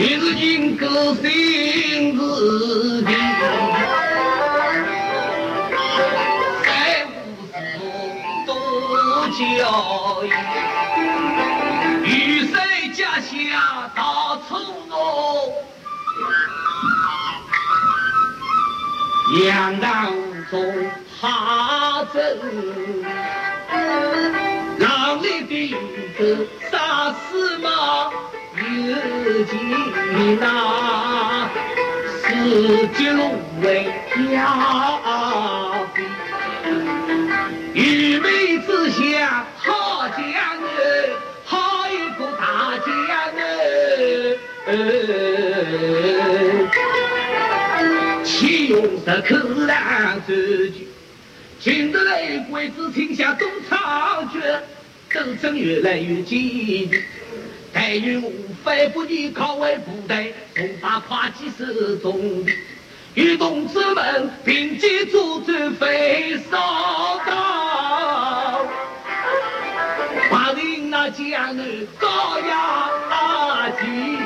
个心事情，三五十多教育，雨水家乡到处落，杨当中哈针，浪里的子杀死马。有情呐，四季芦苇飘飞，玉梅之下好江儿，好一个大江儿。启用石口难走久，请得来鬼子停下东长军，斗争越来越激烈。白云无非不你靠为部队，同把跨几十种，与同志们并肩作战飞扫荡，把领那江南高压起。